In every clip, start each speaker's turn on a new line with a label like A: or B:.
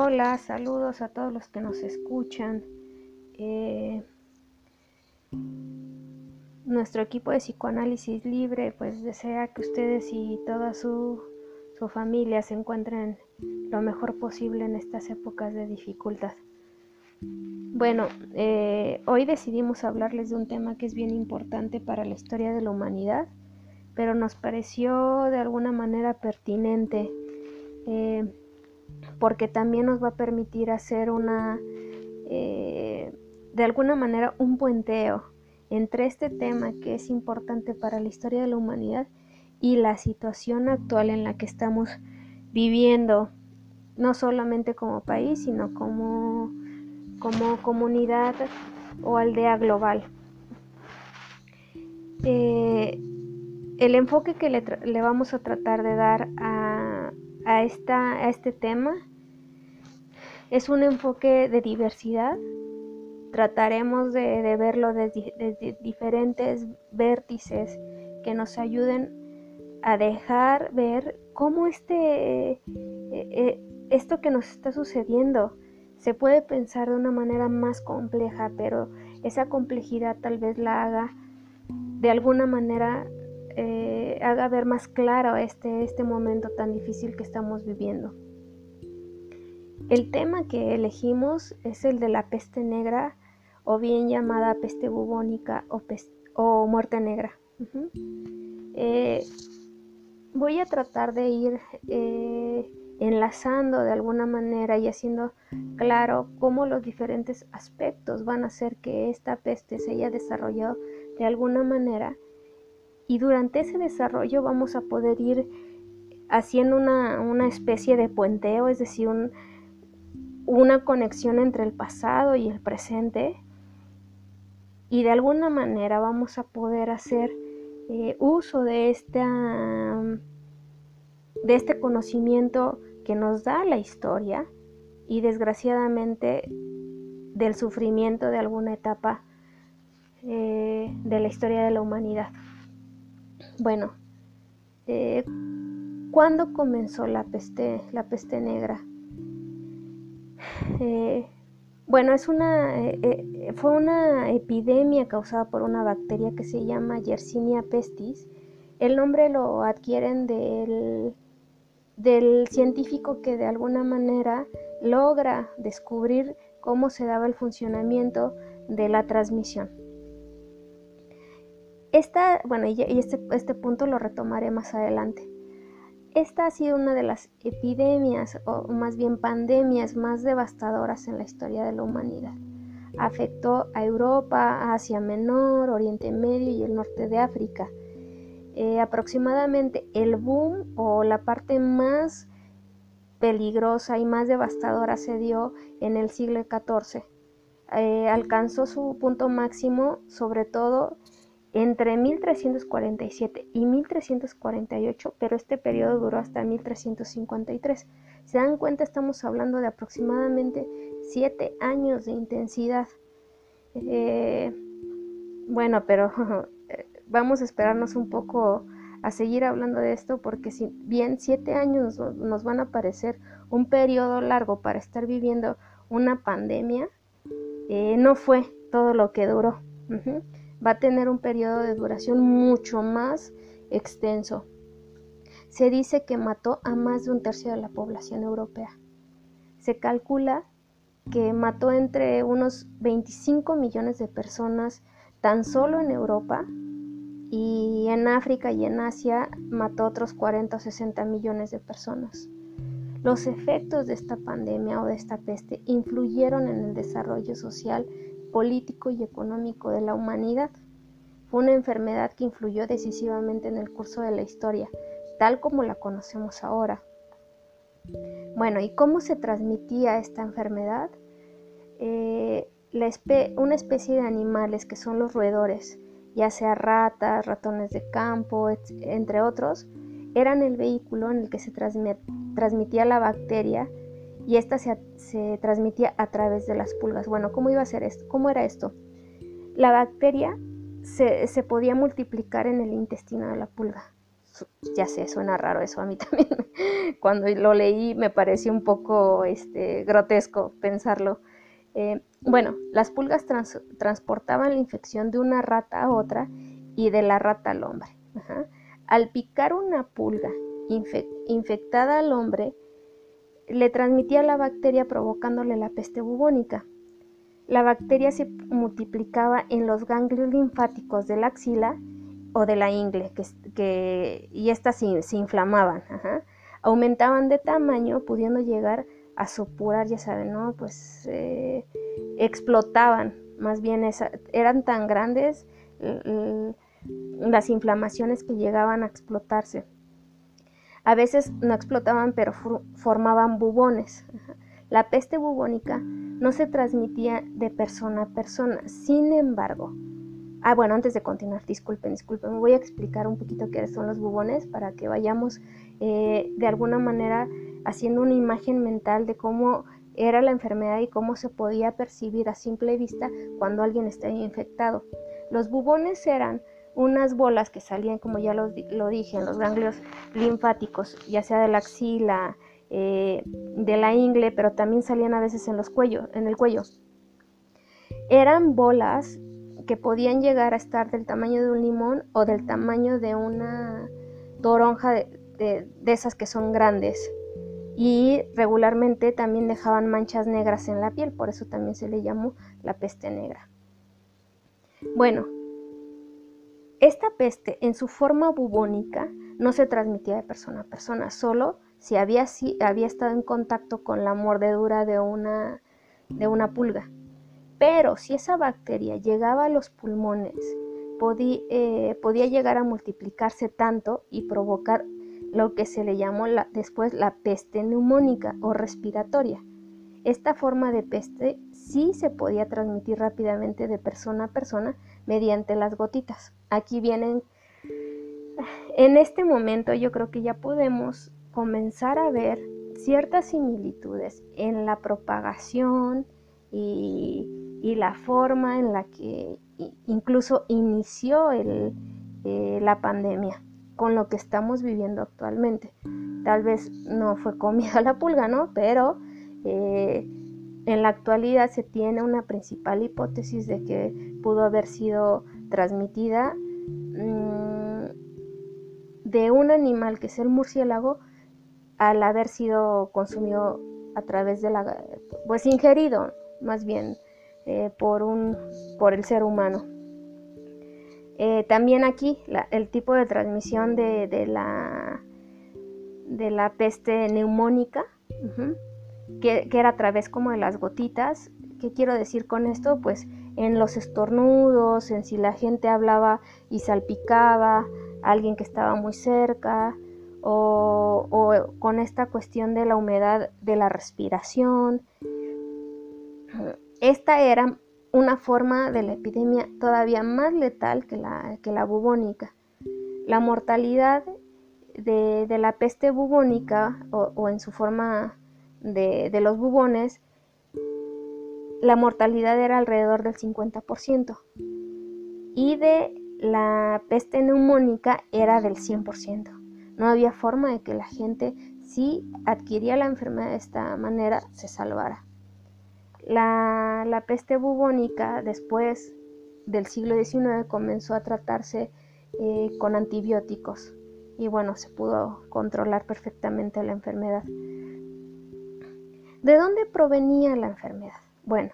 A: Hola, saludos a todos los que nos escuchan. Eh, nuestro equipo de psicoanálisis libre pues desea que ustedes y toda su, su familia se encuentren lo mejor posible en estas épocas de dificultad. Bueno, eh, hoy decidimos hablarles de un tema que es bien importante para la historia de la humanidad, pero nos pareció de alguna manera pertinente. Eh, porque también nos va a permitir hacer una, eh, de alguna manera, un puenteo entre este tema que es importante para la historia de la humanidad y la situación actual en la que estamos viviendo, no solamente como país, sino como, como comunidad o aldea global. Eh, el enfoque que le, le, vamos a tratar de dar a, a, esta, a este tema es un enfoque de diversidad. Trataremos de, verlo desde, diferentes vértices que nos ayuden a dejar ver cómo este, eh, eh, esto que nos está sucediendo se puede pensar de una manera más compleja, pero esa complejidad tal vez la haga de alguna manera eh, haga ver más claro este, este momento tan difícil que estamos viviendo. El tema que elegimos es el de la peste negra o bien llamada peste bubónica o, muerte negra. Eh, voy a tratar de ir eh, enlazando de alguna manera y haciendo claro cómo los diferentes aspectos van a hacer que esta peste se haya desarrollado de alguna manera y durante ese desarrollo vamos a poder ir haciendo una, una especie de puenteo, es decir, un, una conexión entre el pasado y el presente y de alguna manera vamos a poder hacer eh, uso de, esta, de este conocimiento que nos da la historia y desgraciadamente del sufrimiento de alguna etapa eh, de la historia de la humanidad. Bueno, eh, ¿cuándo comenzó la peste, la peste negra? Eh, bueno, es una, eh, eh, fue una epidemia causada por una bacteria que se llama Yersinia pestis. El nombre lo adquieren del, del científico que de alguna manera logra descubrir cómo se daba el funcionamiento de la transmisión. Esta, bueno, y este, este punto lo retomaré más adelante. Esta ha sido una de las epidemias, o más bien pandemias, más devastadoras en la historia de la humanidad. Afectó a Europa, Asia Menor, Oriente Medio y el norte de África. Eh, aproximadamente el boom o la parte más peligrosa y más devastadora se dio en el siglo XIV. Eh, alcanzó su punto máximo sobre todo entre 1347 y 1348, pero este periodo duró hasta 1353. Se dan cuenta, estamos hablando de aproximadamente 7 años de intensidad. Eh, bueno, pero vamos a esperarnos un poco a seguir hablando de esto porque si bien 7 años nos van a parecer un periodo largo para estar viviendo una pandemia, eh, no fue todo lo que duró va a tener un periodo de duración mucho más extenso. Se dice que mató a más de un tercio de la población europea. Se calcula que mató entre unos 25 millones de personas tan solo en Europa y en África y en Asia mató otros 40 o 60 millones de personas. Los efectos de esta pandemia o de esta peste influyeron en el desarrollo social político y económico de la humanidad. Fue una enfermedad que influyó decisivamente en el curso de la historia, tal como la conocemos ahora. Bueno, ¿y cómo se transmitía esta enfermedad? Eh, una especie de animales que son los roedores, ya sea ratas, ratones de campo, entre otros, eran el vehículo en el que se transmitía la bacteria y esta se, transmitía a través de las pulgas. Bueno, ¿cómo iba a ser esto? ¿Cómo era esto? La bacteria se, podía multiplicar en el intestino de la pulga. Ya sé, suena raro eso a mí también. Cuando lo leí me pareció un poco este, grotesco pensarlo. Eh, bueno, las pulgas transportaban la infección de una rata a otra y de la rata al hombre. Al picar una pulga infectada al hombre, le transmitía la bacteria provocándole la peste bubónica. La bacteria se multiplicaba en los ganglios linfáticos de la axila o de la ingle, que, y estas se, inflamaban, aumentaban de tamaño, pudiendo llegar a supurar, ya saben, ¿no? Pues eh, explotaban, más bien eran tan grandes las inflamaciones que llegaban a explotarse. A veces no explotaban, pero formaban bubones. La peste bubónica no se transmitía de persona a persona. Sin embargo, ah, bueno, antes de continuar, disculpen, disculpen, me voy a explicar un poquito qué son los bubones para que vayamos eh, de alguna manera haciendo una imagen mental de cómo era la enfermedad y cómo se podía percibir a simple vista cuando alguien estaba infectado. Los bubones eran unas bolas que salían, como ya lo, dije, en los ganglios linfáticos, ya sea de la axila, eh, de la ingle, pero también salían a veces en, los cuellos, en el cuello. Eran bolas que podían llegar a estar del tamaño de un limón o del tamaño de una toronja de, de esas que son grandes. Y regularmente también dejaban manchas negras en la piel, por eso también se le llamó la peste negra. Bueno, esta peste en su forma bubónica no se transmitía de persona a persona, solo si había, estado en contacto con la mordedura de una, de una pulga. Pero si esa bacteria llegaba a los pulmones, eh, podía llegar a multiplicarse tanto y provocar lo que se le llamó después la peste neumónica o respiratoria. Esta forma de peste sí se podía transmitir rápidamente de persona a persona mediante las gotitas. Aquí vienen, en este momento yo creo que ya podemos comenzar a ver ciertas similitudes en la propagación y, la forma en la que incluso inició el, eh, la pandemia con lo que estamos viviendo actualmente. Tal vez no fue comida la pulga, ¿no? Pero eh, en la actualidad se tiene una principal hipótesis de que pudo haber sido transmitida mm, de un animal que es el murciélago al haber sido consumido a través de la pues ingerido más bien eh, por un por el ser humano eh, también aquí el tipo de transmisión de, la de la peste neumónica que, era a través como de las gotitas. ¿Qué quiero decir con esto? Pues en los estornudos, en si la gente hablaba y salpicaba a alguien que estaba muy cerca, o, con esta cuestión de la humedad de la respiración. Esta era una forma de la epidemia todavía más letal que la, que la bubónica. La mortalidad de, de la peste bubónica o, o en su forma de, los bubones, la mortalidad era alrededor del 50% y de la peste neumónica era del 100%. No había forma de que la gente, si adquiría la enfermedad de esta manera, se salvara. La, peste bubónica después del siglo XIX comenzó a tratarse eh, con antibióticos y bueno, se pudo controlar perfectamente la enfermedad. ¿De dónde provenía la enfermedad? Bueno,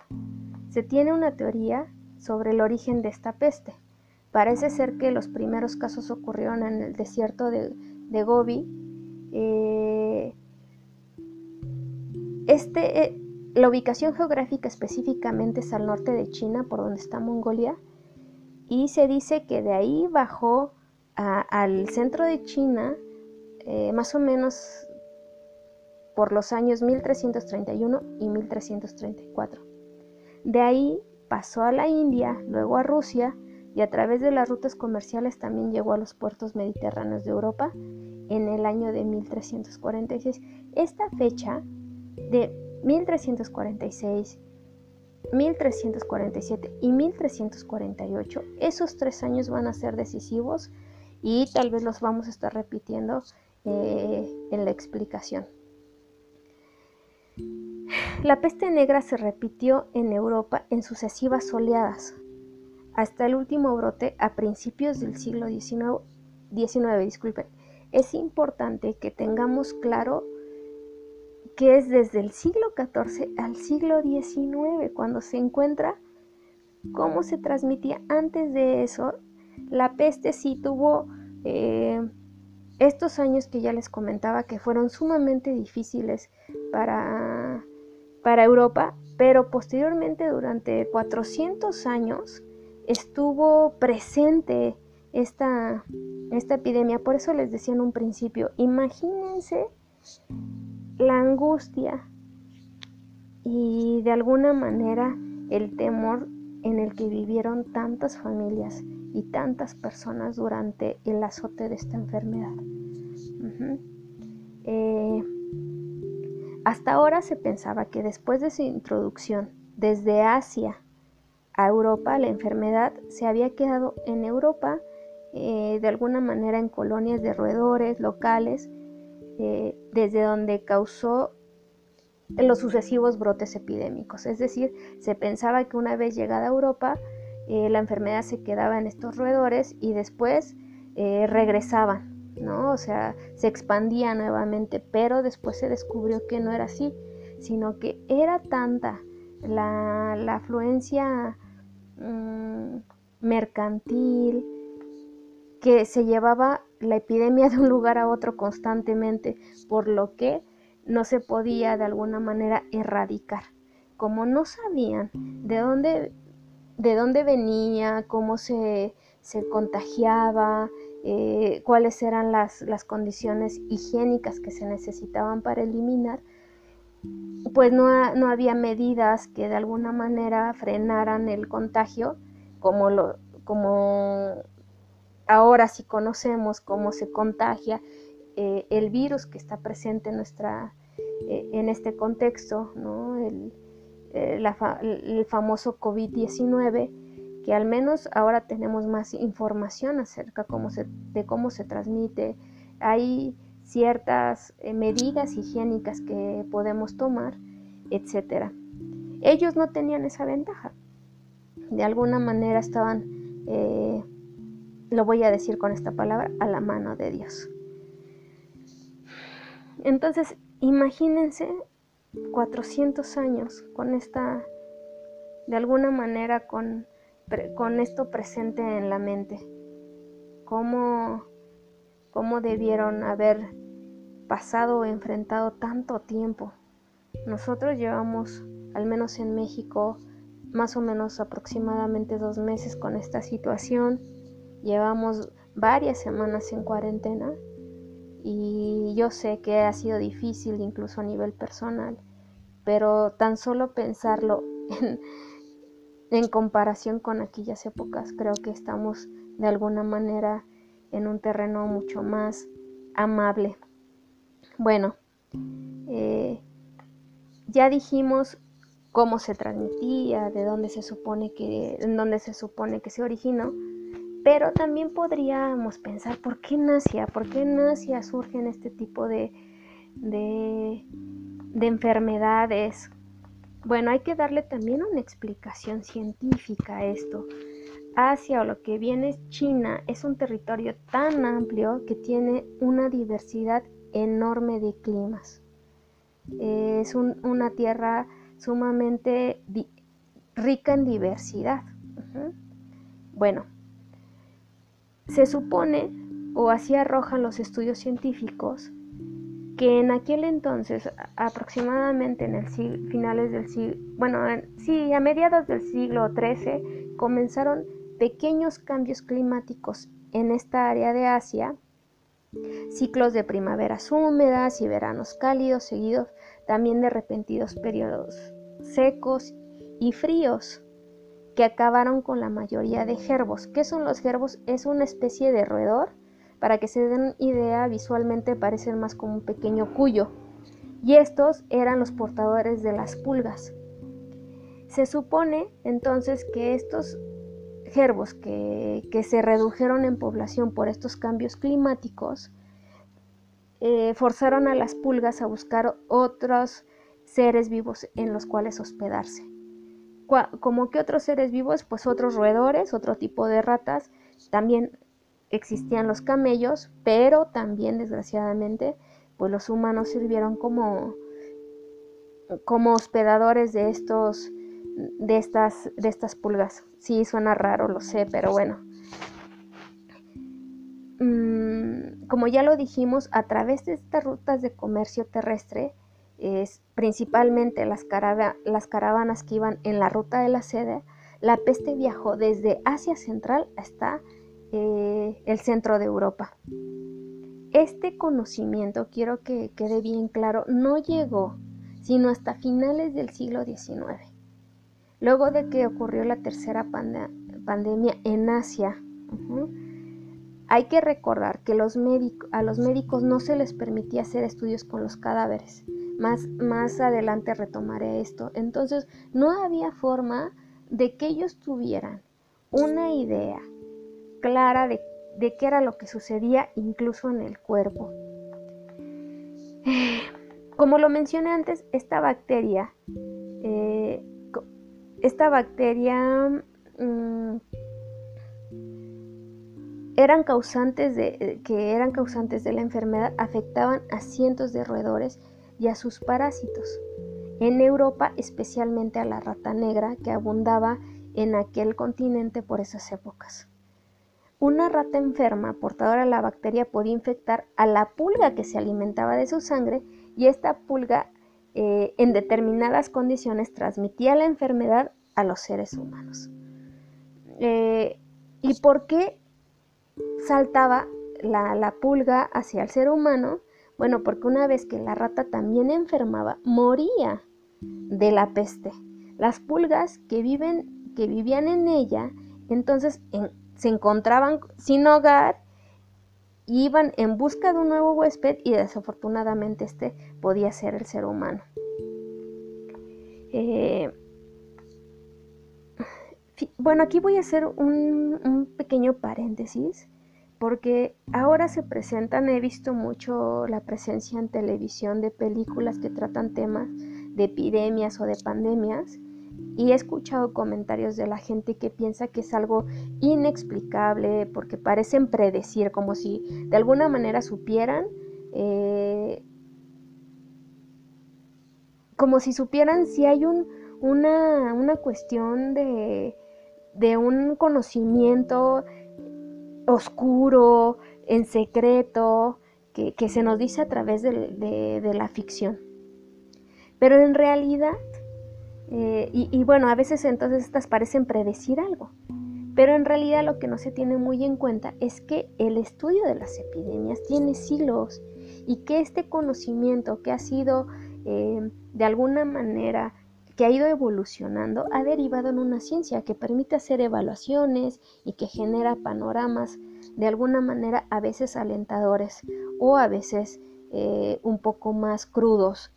A: se tiene una teoría sobre el origen de esta peste. Parece ser que los primeros casos ocurrieron en el desierto de, Gobi. Eh, este, eh, la ubicación geográfica específicamente es al norte de China, por donde está Mongolia, y se dice que de ahí bajó al centro de China, eh, más o menos por los años 1331 y 1334. De ahí pasó a la India, luego a Rusia y a través de las rutas comerciales también llegó a los puertos mediterráneos de Europa en el año de 1346. Esta fecha de 1346, 1347 y 1348, esos tres años van a ser decisivos y tal vez los vamos a estar repitiendo eh, en la explicación. La peste negra se repitió en Europa en sucesivas oleadas, hasta el último brote a principios del siglo XIX. disculpen. Es importante que tengamos claro que es desde el siglo XIV al siglo XIX cuando se encuentra cómo se transmitía antes de eso. La peste sí tuvo eh, estos años que ya les comentaba que fueron sumamente difíciles para, para Europa, pero posteriormente durante 400 años estuvo presente esta, esta epidemia. Por eso les decía en un principio, imagínense la angustia y de alguna manera el temor en el que vivieron tantas familias y tantas personas durante el azote de esta enfermedad. Hasta ahora se pensaba que después de su introducción desde Asia a Europa, la enfermedad se había quedado en Europa eh, de alguna manera en colonias de roedores locales, eh, desde donde causó los sucesivos brotes epidémicos. Es decir, se pensaba que una vez llegada a Europa, eh, la enfermedad se quedaba en estos roedores y después regresaban, ¿no? O sea, se expandía nuevamente, pero después se descubrió que no era así, sino que era tanta la, afluencia mm, mercantil que se llevaba la epidemia de un lugar a otro constantemente, por lo que no se podía de alguna manera erradicar. Como no sabían de dónde de dónde venía, cómo se, contagiaba, eh, cuáles eran las, las, condiciones higiénicas que se necesitaban para eliminar, pues no, no, había medidas que de alguna manera frenaran el contagio, como, lo, como ahora sí conocemos cómo se contagia eh, el virus que está presente en, nuestra, eh, en este contexto, ¿no? el, el famoso COVID-19, que al menos ahora tenemos más información acerca de cómo se transmite. Hay ciertas eh, medidas higiénicas que podemos tomar, etc. Ellos no tenían esa ventaja. De alguna manera estaban, eh, lo voy a decir con esta palabra, a la mano de Dios. Entonces, imagínense 400 años con esta, de alguna manera, con, con esto presente en la mente. ¿Cómo, ¿Cómo debieron haber pasado o enfrentado tanto tiempo? Nosotros llevamos, al menos en México, más o menos aproximadamente dos meses con esta situación. Llevamos varias semanas en cuarentena y yo sé que ha sido difícil incluso a nivel personal, pero tan solo pensarlo en, comparación con aquellas épocas, creo que estamos de alguna manera en un terreno mucho más amable. Bueno, eh, ya dijimos cómo se transmitía, de dónde se supone que, en dónde se supone que se originó, pero también podríamos pensar por qué en por qué en surgen este tipo de, de, enfermedades. Bueno, hay que darle también una explicación científica a esto. Asia o lo que viene es China es un territorio tan amplio que tiene una diversidad enorme de climas. Es una tierra sumamente rica en diversidad. Bueno, se supone, o así arrojan los estudios científicos, que en aquel entonces, aproximadamente en el finales del siglo, bueno, sí, a mediados del siglo XIII, comenzaron pequeños cambios climáticos en esta área de Asia, ciclos de primaveras húmedas y veranos cálidos, seguidos también de repentinos periodos secos y fríos que acabaron con la mayoría de gerbos. ¿Qué son los gerbos? Es una especie de roedor. Para que se den idea, visualmente parecen más como un pequeño cuyo. Y estos eran los portadores de las pulgas. Se supone entonces que estos gerbos que, se redujeron en población por estos cambios climáticos, eh, forzaron a las pulgas a buscar otros seres vivos en los cuales hospedarse. Como que otros seres vivos, pues otros roedores, otro tipo de ratas, también existían los camellos, pero también desgraciadamente, pues los humanos sirvieron como, como hospedadores de estos de estas, de estas pulgas. Sí, suena raro, lo sé, pero bueno. Mm, como ya lo dijimos, a través de estas rutas de comercio terrestre, es, principalmente las, las caravanas que iban en la ruta de la sede, la peste viajó desde Asia Central hasta eh, el centro de Europa. Este conocimiento, quiero que quede bien claro, no llegó sino hasta finales del siglo XIX. Luego de que ocurrió la tercera pandemia en Asia, hay que recordar que a los médicos no se les permitía hacer estudios con los cadáveres. Más, más adelante retomaré esto. Entonces, no había forma de que ellos tuvieran una idea clara de, qué era lo que sucedía incluso en el cuerpo. Como lo mencioné antes, esta bacteria eh, esta bacteria mm, eran causantes de, eh, que eran causantes de la enfermedad afectaban a cientos de roedores y a sus parásitos. En Europa, especialmente a la rata negra que abundaba en aquel continente por esas épocas. Una rata enferma portadora de la bacteria podía infectar a la pulga que se alimentaba de su sangre y esta pulga eh, en determinadas condiciones transmitía la enfermedad a los seres humanos. Eh, ¿Y por qué saltaba la, la, pulga hacia el ser humano? Bueno, porque una vez que la rata también enfermaba, moría de la peste. Las pulgas que, viven, que vivían en ella, entonces se encontraban sin hogar iban en busca de un nuevo huésped y desafortunadamente este podía ser el ser humano. Eh, bueno, aquí voy a hacer un, pequeño paréntesis porque ahora se presentan, he visto mucho la presencia en televisión de películas que tratan temas de epidemias o de pandemias y he escuchado comentarios de la gente que piensa que es algo inexplicable porque parecen predecir, como si de alguna manera supieran, eh, como si supieran si hay un, una, una cuestión de, de un conocimiento oscuro, en secreto, que, se nos dice a través de la ficción. Pero en realidad eh, y, bueno, a veces entonces estas parecen predecir algo, pero en realidad lo que no se tiene muy en cuenta es que el estudio de las epidemias tiene siglos y que este conocimiento que ha sido eh, de alguna manera que ha ido evolucionando ha derivado en una ciencia que permite hacer evaluaciones y que genera panoramas de alguna manera a veces alentadores o a veces eh, un poco más crudos.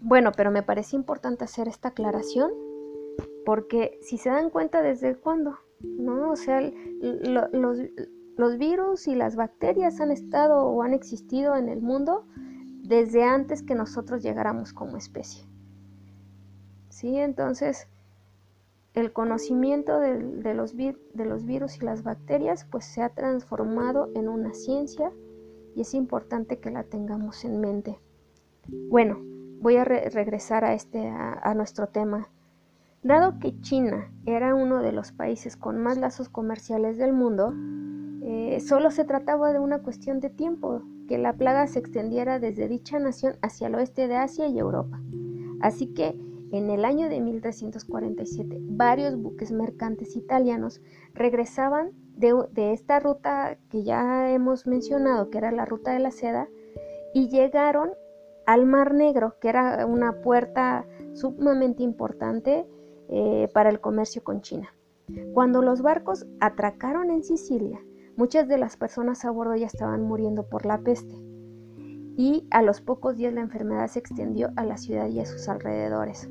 A: Bueno, pero me parece importante hacer esta aclaración porque si se dan cuenta desde cuándo, ¿no? O sea, los, virus y las bacterias han estado o han existido en el mundo desde antes que nosotros llegáramos como especie. ¿Sí? Entonces, el conocimiento de, de, los de, los virus y las bacterias pues se ha transformado en una ciencia y es importante que la tengamos en mente. Bueno, voy a regresar a, este, a, nuestro tema. Dado que China era uno de los países con más lazos comerciales del mundo, eh, solo se trataba de una cuestión de tiempo que la plaga se extendiera desde dicha nación hacia el oeste de Asia y Europa. Así que en el año de 1347 varios buques mercantes italianos regresaban de, de esta ruta que ya hemos mencionado, que era la ruta de la seda, y llegaron al Mar Negro, que era una puerta sumamente importante eh, para el comercio con China. Cuando los barcos atracaron en Sicilia, muchas de las personas a bordo ya estaban muriendo por la peste y a los pocos días la enfermedad se extendió a la ciudad y a sus alrededores.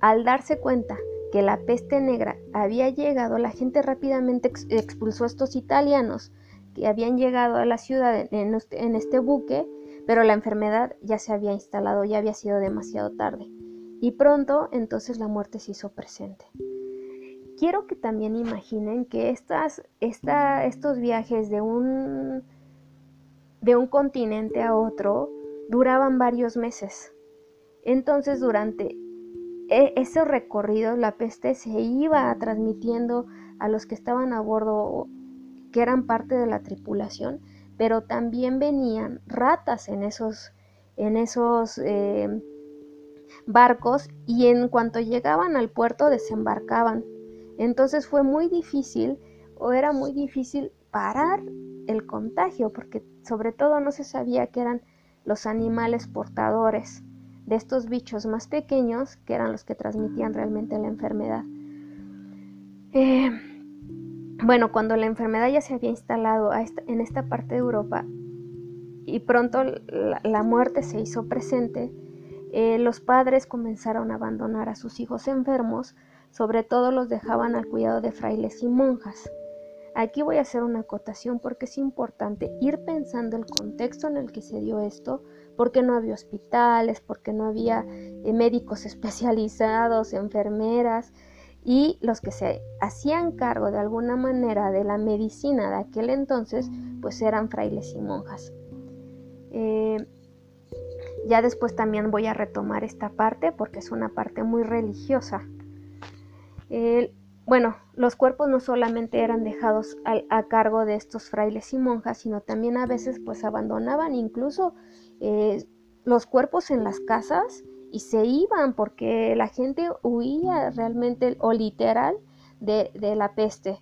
A: Al darse cuenta que la peste negra había llegado, la gente rápidamente expulsó a estos italianos que habían llegado a la ciudad en este buque, pero la enfermedad ya se había instalado, ya había sido demasiado tarde. Y pronto entonces la muerte se hizo presente. Quiero que también imaginen que estas, estos viajes de un, de un continente a otro duraban varios meses. Entonces durante e, ese recorrido la peste se iba transmitiendo a los que estaban a bordo, que eran parte de la tripulación, pero también venían ratas en esos, en esos eh, barcos y en cuanto llegaban al puerto desembarcaban. Entonces fue muy difícil o era muy difícil parar el contagio porque sobre todo no se sabía que eran los animales portadores de estos bichos más pequeños que eran los que transmitían realmente la enfermedad. Eh, bueno, cuando la enfermedad ya se había instalado en esta parte de Europa y pronto la muerte se hizo presente, eh, los padres comenzaron a abandonar a sus hijos enfermos, sobre todo los dejaban al cuidado de frailes y monjas. Aquí voy a hacer una acotación porque es importante ir pensando el contexto en el que se dio esto, porque no había hospitales, porque no había eh, médicos especializados, enfermeras, y los que se hacían cargo de alguna manera de la medicina de aquel entonces, pues eran frailes y monjas. Eh, ya después también voy a retomar esta parte porque es una parte muy religiosa. bueno, los cuerpos no solamente eran dejados a, cargo de estos frailes y monjas, sino también a veces pues abandonaban incluso eh, los cuerpos en las casas y se iban porque la gente huía realmente o literal de, la peste.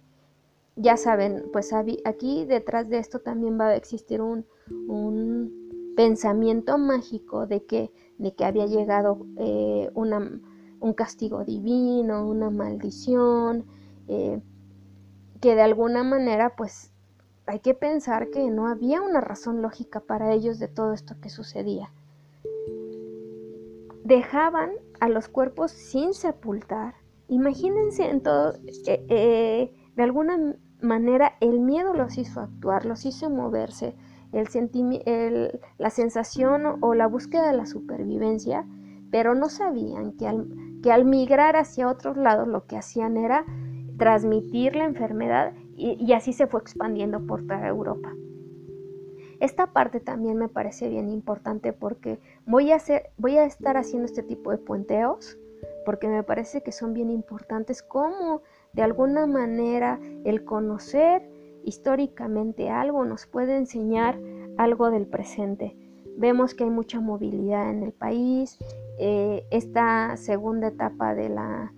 A: Ya saben, pues aquí detrás de esto también va a existir un pensamiento mágico de que, de que había llegado eh, un castigo divino, una maldición, eh, que de alguna manera pues hay que pensar que no había una razón lógica para ellos de todo esto que sucedía. Dejaban a los cuerpos sin sepultar. Imagínense en todo, eh, de alguna manera el miedo los hizo actuar, los hizo moverse, el, la sensación o la búsqueda de la supervivencia, pero no sabían que al, que al migrar hacia otros lados lo que hacían era transmitir la enfermedad y, así se fue expandiendo por toda Europa. Esta parte también me parece bien importante porque voy a, hacer, voy a estar haciendo este tipo de puenteos porque me parece que son bien importantes como de alguna manera el conocer históricamente algo, nos puede enseñar algo del presente. Vemos que hay mucha movilidad en el país, eh, esta segunda etapa de la,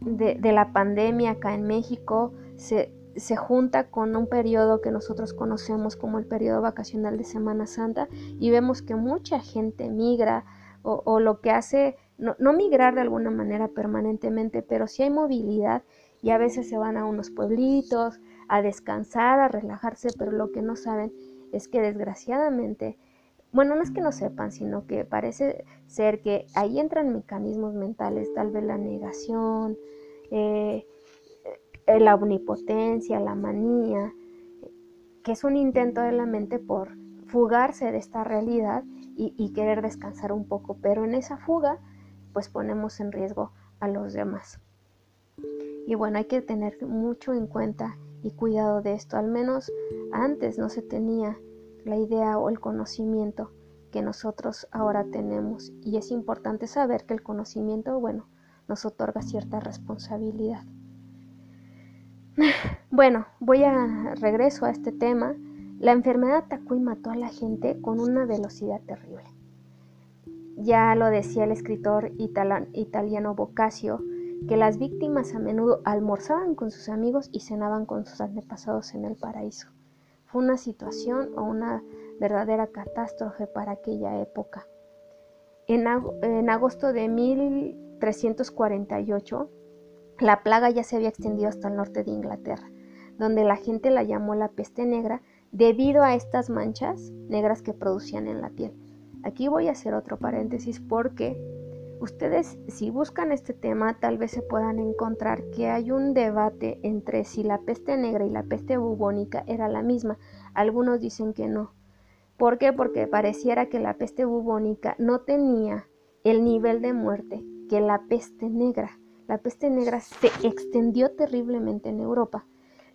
A: de, la pandemia acá en México se, junta con un periodo que nosotros conocemos como el periodo vacacional de Semana Santa y vemos que mucha gente migra o, lo que hace, no, no, migrar de alguna manera permanentemente, pero sí hay movilidad y a veces se van a unos pueblitos, a descansar, a relajarse, pero lo que no saben es que desgraciadamente, bueno, no es que no sepan, sino que parece ser que ahí entran mecanismos mentales, tal vez la negación, eh, la omnipotencia, la manía, que es un intento de la mente por fugarse de esta realidad y, y querer descansar un poco, pero en esa fuga pues ponemos en riesgo a los demás. Y bueno, hay que tener mucho en cuenta y cuidado de esto. Al menos antes no se tenía la idea o el conocimiento que nosotros ahora tenemos. Y es importante saber que el conocimiento, bueno, nos otorga cierta responsabilidad. Bueno, voy a regreso a este tema. La enfermedad atacó y mató a la gente con una velocidad terrible. Ya lo decía el escritor italiano Boccaccio, que las víctimas a menudo almorzaban con sus amigos y cenaban con sus antepasados en el paraíso. Fue una situación o una verdadera catástrofe para aquella época. En, agosto de 1348, la plaga ya se había extendido hasta el norte de Inglaterra, donde la gente la llamó la peste negra debido a estas manchas negras que producían en la piel. Aquí voy a hacer otro paréntesis porque Ustedes si buscan este tema tal vez se puedan encontrar que hay un debate entre si la peste negra y la peste bubónica era la misma. Algunos dicen que no. ¿Por qué? Porque pareciera que la peste bubónica no tenía el nivel de muerte que la peste negra. La peste negra se extendió terriblemente en Europa.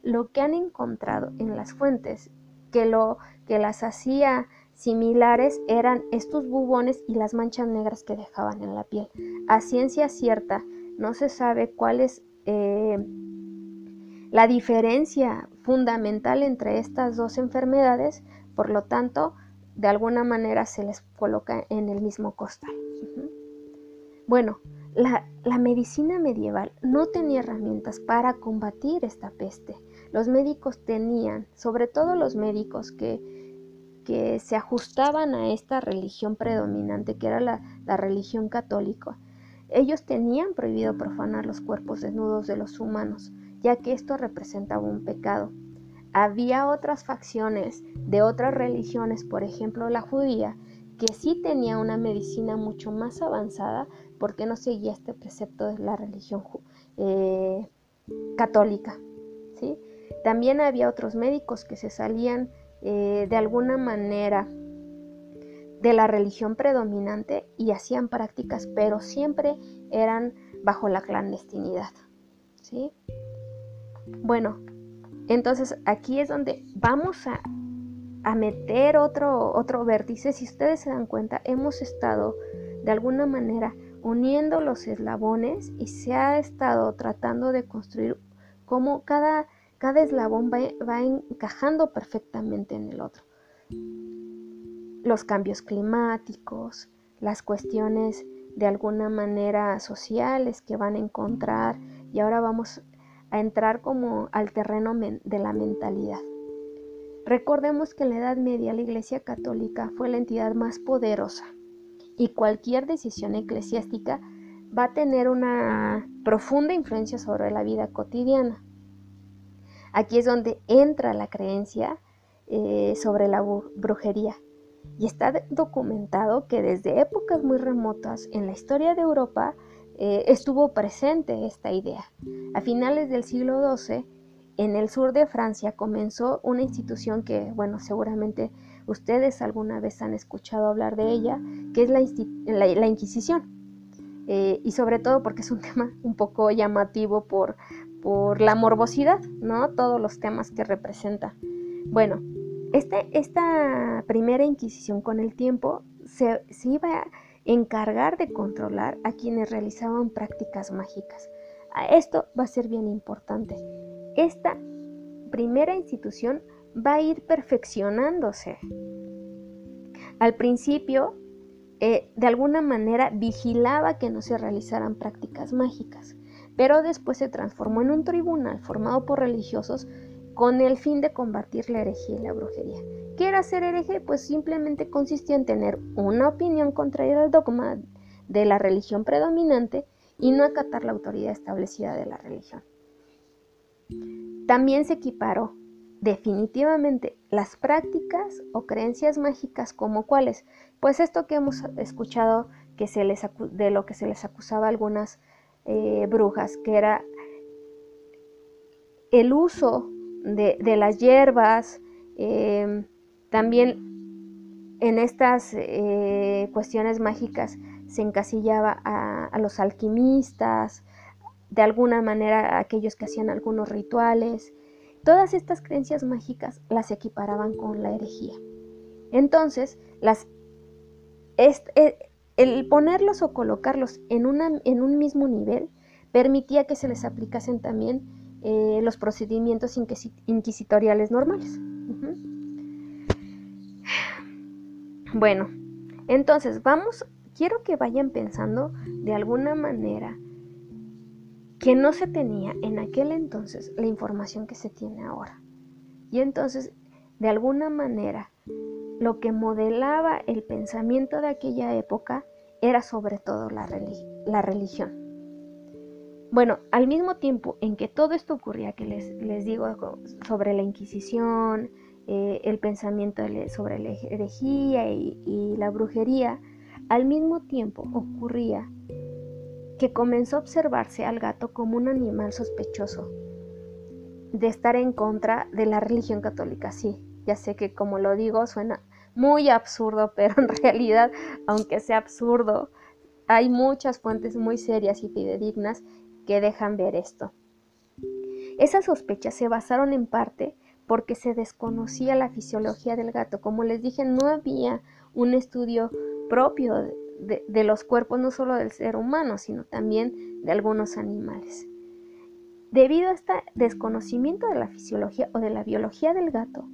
A: Lo que han encontrado en las fuentes que lo que las hacía Similares eran estos bubones y las manchas negras que dejaban en la piel. A ciencia cierta, no se sabe cuál es eh, la diferencia fundamental entre estas dos enfermedades, por lo tanto, de alguna manera se les coloca en el mismo costal. Bueno, la, la, medicina medieval no tenía herramientas para combatir esta peste. Los médicos tenían, sobre todo los médicos que que se ajustaban a esta religión predominante, que era la, religión católica. Ellos tenían prohibido profanar los cuerpos desnudos de los humanos, ya que esto representaba un pecado. Había otras facciones de otras religiones, por ejemplo la judía, que sí tenía una medicina mucho más avanzada porque no seguía este precepto de la religión eh, católica. ¿sí? También había otros médicos que se salían eh, de alguna manera de la religión predominante y hacían prácticas, pero siempre eran bajo la clandestinidad. ¿sí? Bueno, entonces aquí es donde vamos a, a meter otro, otro vértice. Si ustedes se dan cuenta, hemos estado de alguna manera uniendo los eslabones y se ha estado tratando de construir cómo cada cada eslabón va, encajando perfectamente en el otro. Los cambios climáticos, las cuestiones de alguna manera sociales que van a encontrar y ahora vamos a entrar como al terreno de la mentalidad. Recordemos que en la Edad Media la Iglesia Católica fue la entidad más poderosa y cualquier decisión eclesiástica va a tener una profunda influencia sobre la vida cotidiana. Aquí es donde entra la creencia eh, sobre la brujería. Y está documentado que desde épocas muy remotas en la historia de Europa eh, estuvo presente esta idea. A finales del siglo XII, en el sur de Francia comenzó una institución que, bueno, seguramente ustedes alguna vez han escuchado hablar de ella, que es la, Inquisición. Eh, y sobre todo porque es un tema un poco llamativo por, por la morbosidad, ¿no? Todos los temas que representa. Bueno, este, esta primera Inquisición con el tiempo se, se iba a encargar de controlar a quienes realizaban prácticas mágicas. Esto va a ser bien importante. Esta primera institución va a ir perfeccionándose. Al principio, eh, de alguna manera, vigilaba que no se realizaran prácticas mágicas pero después se transformó en un tribunal formado por religiosos con el fin de combatir la herejía y la brujería. ¿Qué era ser hereje? Pues simplemente consistía en tener una opinión contraria al dogma de la religión predominante y no acatar la autoridad establecida de la religión. También se equiparó definitivamente las prácticas o creencias mágicas como cuáles, pues esto que hemos escuchado que se les de lo que se les acusaba a algunas eh, brujas, que era el uso de, las hierbas, em, también en estas eh, cuestiones mágicas se encasillaba a, a, los alquimistas, de alguna manera a aquellos que hacían algunos rituales. Todas estas creencias mágicas las equiparaban con la herejía. Entonces, eh, el ponerlos o colocarlos en, en un mismo nivel permitía que se les aplicasen también eh, los procedimientos inquisitoriales normales. Bueno, entonces vamos, quiero que vayan pensando de alguna manera que no se tenía en aquel entonces la información que se tiene ahora. Y entonces, de alguna manera, lo que modelaba el pensamiento de aquella época era sobre todo la, religión. Bueno, al mismo tiempo en que todo esto ocurría, que les, digo sobre la Inquisición, eh, el pensamiento sobre la herejía y, la brujería, Al mismo tiempo ocurría que comenzó a observarse al gato como un animal sospechoso de estar en contra de la religión católica. Sí, ya sé que como lo digo suena muy absurdo, pero en realidad, aunque sea absurdo, hay muchas fuentes muy serias y fidedignas que dejan ver esto. Esas sospechas se basaron en parte porque se desconocía la fisiología del gato. Como les dije, no había un estudio propio de, los cuerpos, no solo del ser humano, sino también de algunos animales. Debido a este desconocimiento de la fisiología o de la biología del gato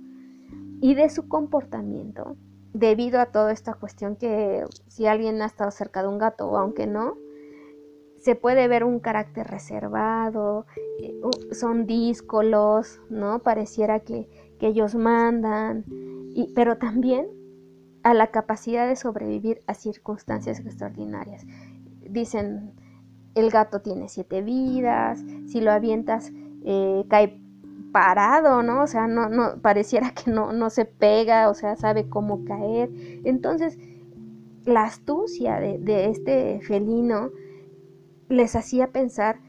A: y de su comportamiento, debido a toda esta cuestión que si alguien ha estado cerca de un gato o aunque no, se puede ver un carácter reservado, eh, son díscolos, ¿no? Pareciera que, ellos mandan, pero también a la capacidad de sobrevivir a circunstancias extraordinarias. Dicen, el gato tiene siete vidas, si lo avientas eh, cae parado, ¿no? O sea, no, no, pareciera que no, no se pega, o sea, sabe cómo caer. Entonces, la astucia de, de este felino les hacía pensar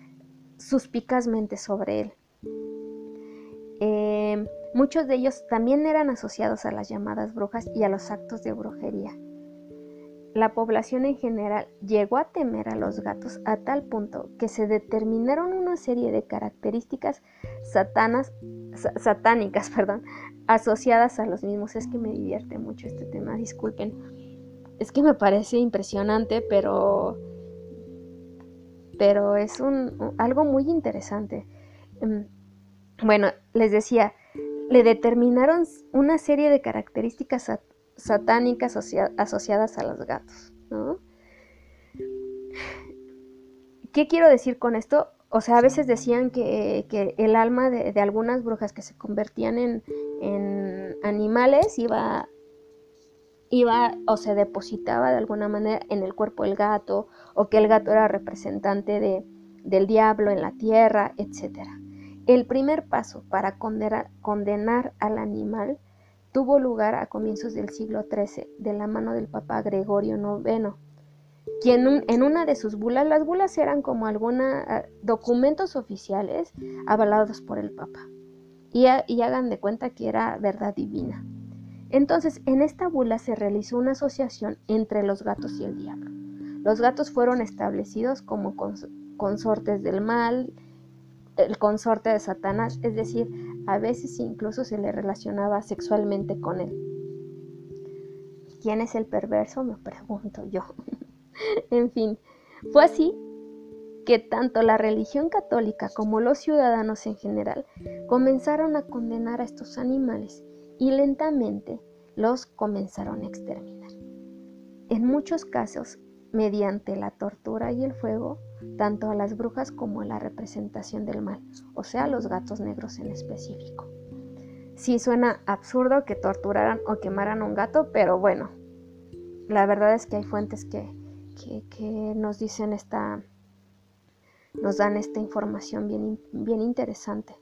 A: suspicazmente sobre él. Muchos de ellos también eran asociados a las llamadas brujas y a los actos de brujería. La población en general llegó a temer a los gatos a tal punto que se determinaron una serie de características satanas, satánicas perdón, asociadas a los mismos. Es que me divierte mucho este tema, disculpen. Es que me parece impresionante, pero pero es un, algo muy interesante. Em, bueno, les decía, le determinaron una serie de características satánicas asociadas a los gatos. ¿Qué quiero decir con esto? O sea, a veces decían que, el alma de, algunas brujas que se convertían en, animales iba iba o se depositaba de alguna manera en el cuerpo del gato o que el gato era representante de, del diablo en la tierra, etc. El primer paso para condenar, al animal tuvo lugar a comienzos del siglo XIII de la mano del Papa Gregorio IX, quien en una de sus bulas, las bulas eran como algunos ah, documentos oficiales avalados por el Papa, y hagan de cuenta que era verdad divina. Entonces, en esta bula se realizó una asociación entre los gatos y el diablo. Los gatos fueron establecidos como consortes del mal, el consorte de Satanás, es decir, a veces incluso se le relacionaba sexualmente con él. ¿Quién es el perverso? Me pregunto yo. en fin, fue así que tanto la religión católica como los ciudadanos en general comenzaron a condenar a estos animales y lentamente los comenzaron a exterminar. En muchos casos, mediante la tortura y el fuego, tanto a las brujas como a la representación del mal, o sea, los gatos negros en específico. Sí suena absurdo que torturaran o quemaran un gato, pero bueno, la verdad es que hay fuentes que, que, nos dicen esta, nos dan esta información bien, bien interesante.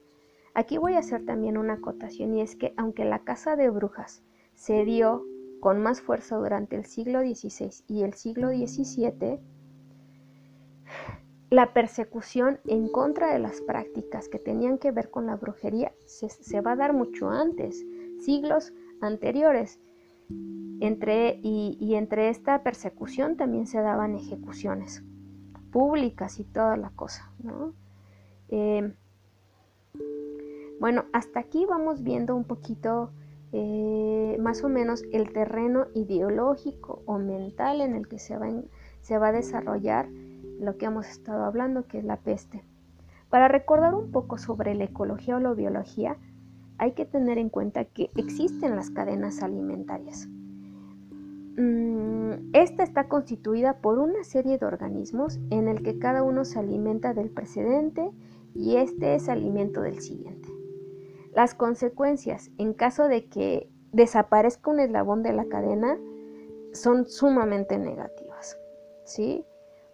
A: Aquí voy a hacer también una acotación y es que aunque la casa de brujas se dio con más fuerza durante el siglo XVI y el siglo XVII, la persecución en contra de las prácticas que tenían que ver con la brujería se, va a dar mucho antes, siglos anteriores. Entre, y, entre esta persecución también se daban ejecuciones públicas y toda la cosa. Eh, bueno, hasta aquí vamos viendo un poquito eh, más o menos el terreno ideológico o mental en el que se va a desarrollar lo que hemos estado hablando, que es la peste. Para recordar un poco sobre la ecología o la biología, hay que tener en cuenta que existen las cadenas alimentarias. Mm, esta está constituida por una serie de organismos en el que cada uno se alimenta del precedente y este es alimento del siguiente. Las consecuencias en caso de que desaparezca un eslabón de la cadena son sumamente negativas, ¿sí?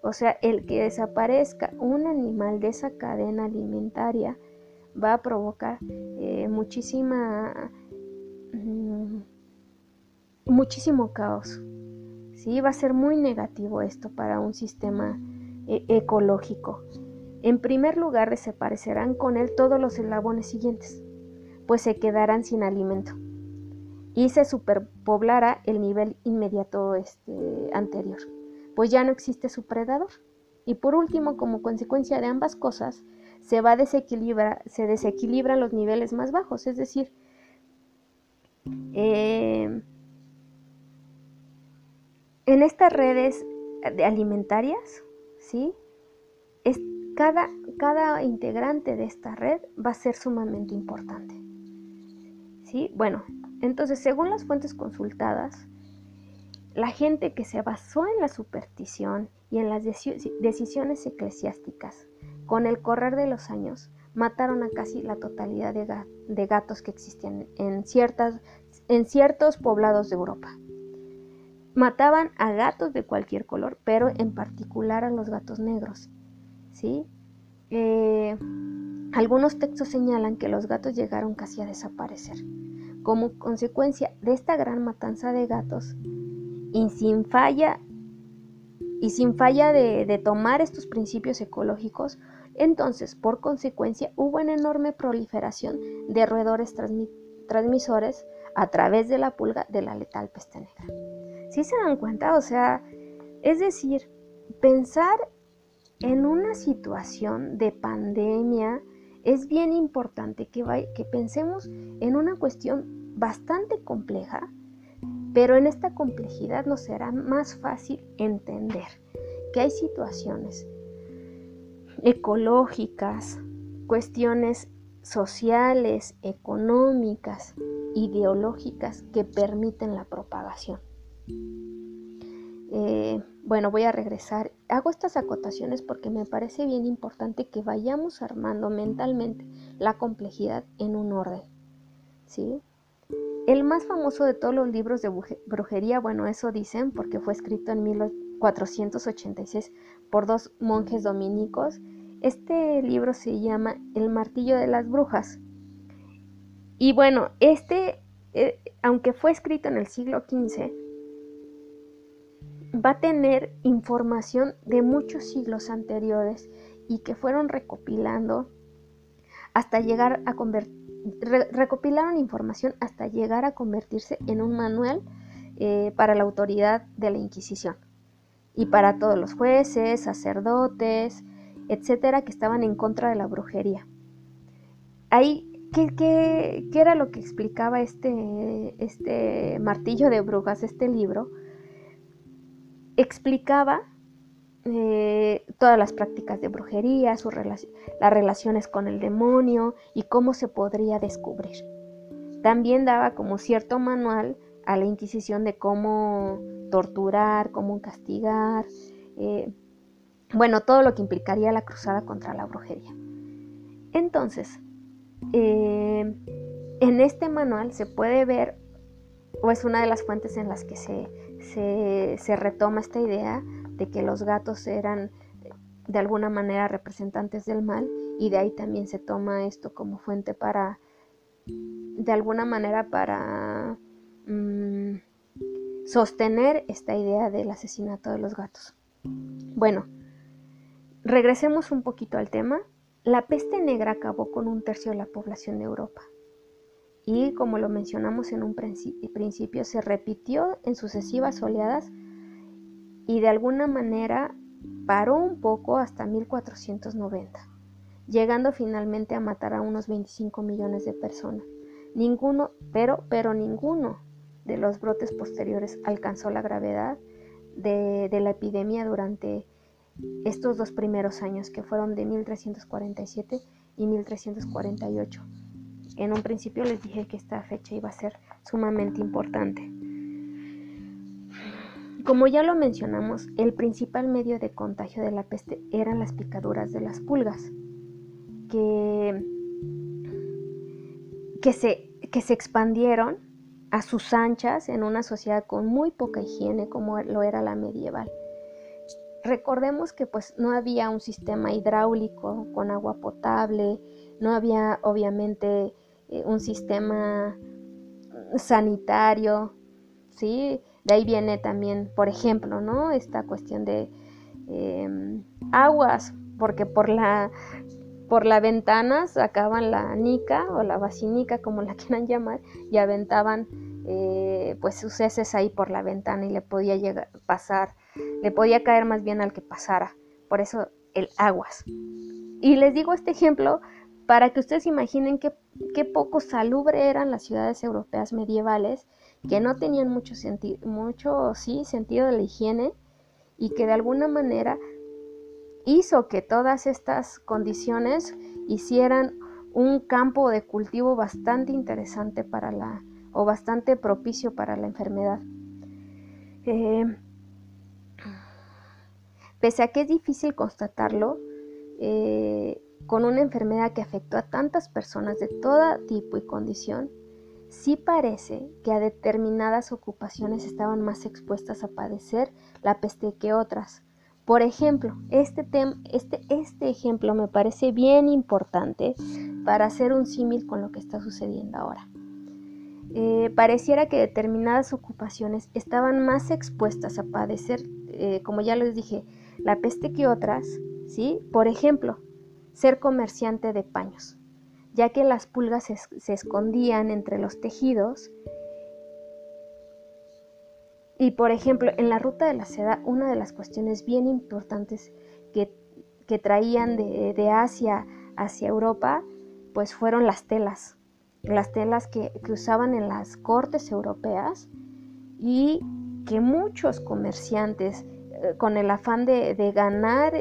A: O sea, el que desaparezca un animal de esa cadena alimentaria va a provocar eh, muchísima, mm, muchísimo caos, ¿sí? Va a ser muy negativo esto para un sistema eh, ecológico. En primer lugar, desaparecerán con él todos los eslabones siguientes, pues se quedarán sin alimento y se superpoblará el nivel inmediato este, anterior, pues ya no existe su predador. Y por último, como consecuencia de ambas cosas, se va a desequilibrar, se desequilibran los niveles más bajos, es decir, eh, en estas redes alimentarias, ¿sí? Es, cada, cada integrante de esta red va a ser sumamente importante. ¿Sí? Bueno, entonces, según las fuentes consultadas, la gente que se basó en la superstición y en las decisiones eclesiásticas con el correr de los años mataron a casi la totalidad de, gatos que existían en, ciertas, ciertos poblados de Europa. Mataban a gatos de cualquier color, pero en particular a los gatos negros. ¿sí? Eh, algunos textos señalan que los gatos llegaron casi a desaparecer. Como consecuencia de esta gran matanza de gatos, y sin falla, y sin falla de, tomar estos principios ecológicos, entonces, por consecuencia, hubo una enorme proliferación de roedores transmisores a través de la pulga de la letal peste negra. ¿Sí se dan cuenta? O sea, es decir, pensar en una situación de pandemia, es bien importante que, que pensemos en una cuestión bastante compleja, pero en esta complejidad nos será más fácil entender que hay situaciones ecológicas, cuestiones sociales, económicas, ideológicas que permiten la propagación. Eh, bueno, voy a regresar. Hago estas acotaciones porque me parece bien importante que vayamos armando mentalmente la complejidad en un orden. ¿Sí? El más famoso de todos los libros de brujería, bueno, eso dicen porque fue escrito en 1486 por dos monjes dominicos. Este libro se llama El martillo de las brujas. Y bueno, este, eh, aunque fue escrito en el siglo XV, va a tener información de muchos siglos anteriores y que fueron recopilando hasta llegar a recopilaron información hasta llegar a convertirse en un manual eh, para la autoridad de la Inquisición y para todos los jueces, sacerdotes, etcétera, que estaban en contra de la brujería. Ahí, ¿qué, qué, qué era lo que explicaba este, este martillo de brujas, este libro? explicaba eh, todas las prácticas de brujería, las relaciones con el demonio y cómo se podría descubrir. También daba como cierto manual a la Inquisición de cómo torturar, cómo castigar, eh, bueno, todo lo que implicaría la cruzada contra la brujería. Entonces, eh, en este manual se puede ver, o es una de las fuentes en las que se, se, retoma esta idea de que los gatos eran de alguna manera representantes del mal y de ahí también se toma esto como fuente para, de alguna manera para mm, sostener esta idea del asesinato de los gatos. Bueno, regresemos un poquito al tema. La peste negra acabó con un tercio de la población de Europa y como lo mencionamos en un principio, se repitió en sucesivas oleadas y de alguna manera paró un poco hasta 1490, llegando finalmente a matar a unos 25 millones de personas. Ninguno, pero, pero ninguno de los brotes posteriores alcanzó la gravedad de, de la epidemia durante estos dos primeros años, que fueron de 1347 y 1348 en un principio les dije que esta fecha iba a ser sumamente importante. Como ya lo mencionamos, el principal medio de contagio de la peste eran las picaduras de las pulgas, que, que, se, que se expandieron a sus anchas en una sociedad con muy poca higiene como lo era la medieval. Recordemos que pues no había un sistema hidráulico con agua potable, no había obviamente eh, un sistema sanitario, ¿sí? De ahí viene también, por ejemplo, ¿no? Esta cuestión de em, aguas, porque por la, por la ventana sacaban la nica o la basinica, como la quieran llamar, y aventaban eh, pues sus heces ahí por la ventana y le podía llegar, pasar, le podía caer más bien al que pasara. Por eso el aguas. Y les digo este ejemplo para que ustedes imaginen qué, qué poco salubre eran las ciudades europeas medievales, que no tenían mucho, mucho sí, sentido de la higiene y que de alguna manera hizo que todas estas condiciones hicieran un campo de cultivo bastante interesante para la o bastante propicio para la enfermedad. Eh, pese a que es difícil constatarlo, eh, con una enfermedad que afectó a tantas personas de todo tipo y condición, sí parece que a determinadas ocupaciones estaban más expuestas a padecer la peste que otras. Por ejemplo, este, este, este ejemplo me parece bien importante para hacer un símil con lo que está sucediendo ahora. Eh, pareciera que determinadas ocupaciones estaban más expuestas a padecer, eh, como ya les dije, la peste que otras, ¿sí? Por ejemplo, ser comerciante de paños, ya que las pulgas se, escondían entre los tejidos. Y por ejemplo, en la ruta de la seda, una de las cuestiones bien importantes que, traían de, Asia hacia Europa, pues fueron las telas, las telas que, usaban en las cortes europeas y que muchos comerciantes, eh, con el afán de, de ganar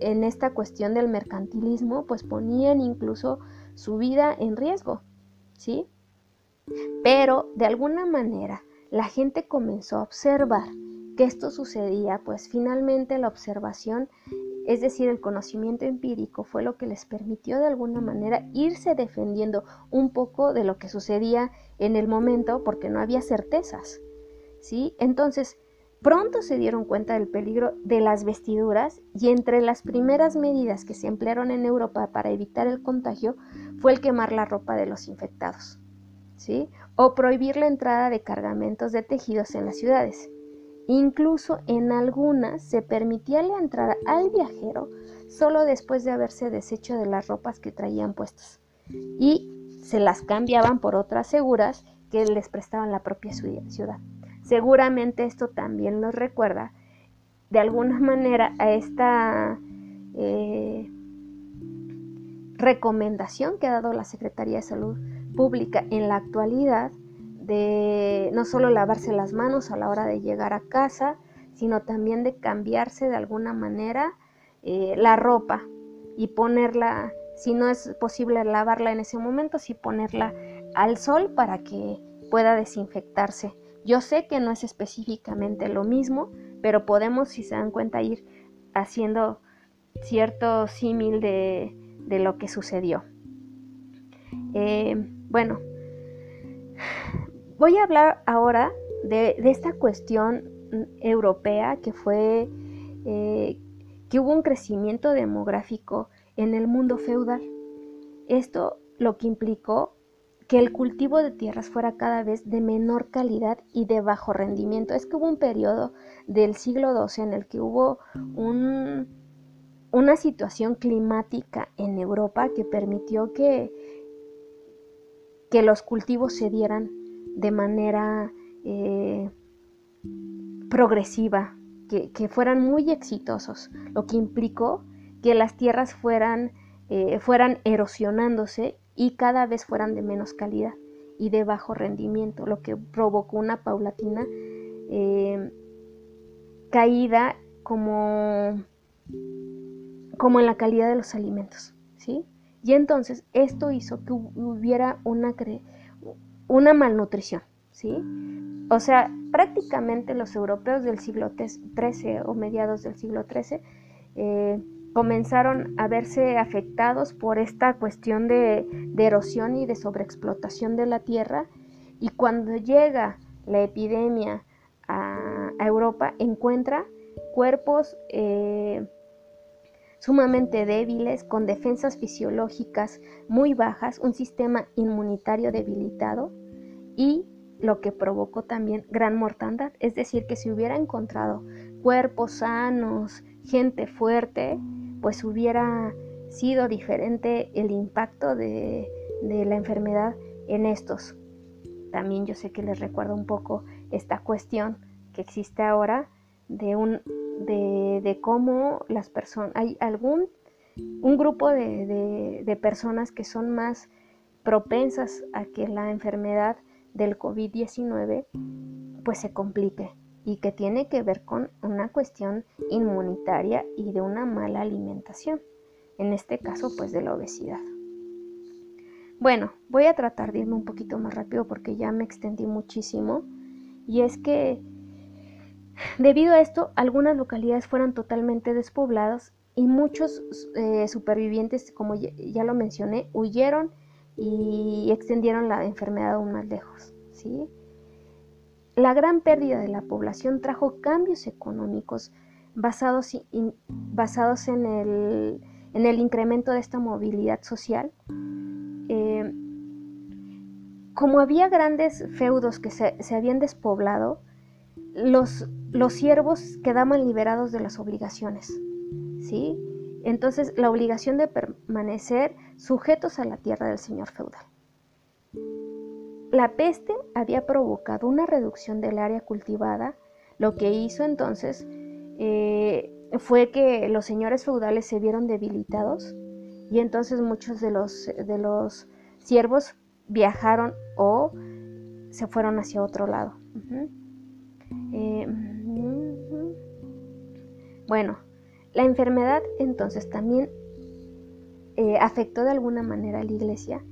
A: en esta cuestión del mercantilismo, pues ponían incluso su vida en riesgo, ¿sí? Pero de alguna manera la gente comenzó a observar que esto sucedía, pues finalmente la observación, es decir, el conocimiento empírico, fue lo que les permitió de alguna manera irse defendiendo un poco de lo que sucedía en el momento, porque no había certezas, ¿sí? Entonces, Pronto se dieron cuenta del peligro de las vestiduras y entre las primeras medidas que se emplearon en Europa para evitar el contagio fue el quemar la ropa de los infectados, ¿sí? O prohibir la entrada de cargamentos de tejidos en las ciudades. Incluso en algunas se permitía la entrada al viajero solo después de haberse deshecho de las ropas que traían puestas y se las cambiaban por otras seguras que les prestaban la propia ciudad. Seguramente esto también nos recuerda de alguna manera a esta eh, recomendación que ha dado la Secretaría de Salud Pública en la actualidad de no solo lavarse las manos a la hora de llegar a casa, sino también de cambiarse de alguna manera eh, la ropa y ponerla, si no es posible lavarla en ese momento, sí ponerla al sol para que pueda desinfectarse yo sé que no es específicamente lo mismo, pero podemos, si se dan cuenta, ir haciendo cierto símil de, lo que sucedió. Eh, bueno, voy a hablar ahora de, esta cuestión europea que fue eh, que hubo un crecimiento demográfico en el mundo feudal. Esto lo que implicó que el cultivo de tierras fuera cada vez de menor calidad y de bajo rendimiento. Es que hubo un periodo del siglo XII en el que hubo una situación climática en Europa que permitió que, que los cultivos se dieran de manera eh, progresiva, que, fueran muy exitosos, lo que implicó que las tierras fueran, eh, fueran erosionándose y cada vez fueran de menos calidad y de bajo rendimiento, lo que provocó una paulatina eh, caída como, como en la calidad de los alimentos, ¿sí? Y entonces esto hizo que hubiera una, una malnutrición, ¿sí? O sea, prácticamente los europeos del siglo XIII o mediados del siglo XIII comenzaron a verse afectados por esta cuestión de, erosión y de sobreexplotación de la tierra y cuando llega la epidemia a, Europa encuentra cuerpos eh, sumamente débiles, con defensas fisiológicas muy bajas, un sistema inmunitario debilitado y lo que provocó también gran mortandad. Es decir, que si hubiera encontrado cuerpos sanos, gente fuerte, pues hubiera sido diferente el impacto de, la enfermedad en estos. También yo sé que les recuerdo un poco esta cuestión que existe ahora de, un, de, cómo las personas, hay algún, un grupo de, de personas que son más propensas a que la enfermedad del COVID-19 pues se complique y que tiene que ver con una cuestión inmunitaria y de una mala alimentación, en este caso pues de la obesidad. Bueno, voy a tratar de irme un poquito más rápido porque ya me extendí muchísimo y es que debido a esto algunas localidades fueron totalmente despobladas y muchos eh, supervivientes, como ya lo mencioné, huyeron y extendieron la enfermedad aún más lejos. ¿sí? La gran pérdida de la población trajo cambios económicos basados, en, el, en, el, incremento de esta movilidad social. Eh, como había grandes feudos que se, se habían despoblado, los, los siervos quedaban liberados de las obligaciones. ¿sí? Entonces, la obligación de permanecer sujetos a la tierra del señor feudal. La peste había provocado una reducción del área cultivada, lo que hizo entonces eh, fue que los señores feudales se vieron debilitados y entonces muchos de los, de los siervos viajaron o se fueron hacia otro lado. Eh, bueno, la enfermedad entonces también eh, afectó de alguna manera a la iglesia.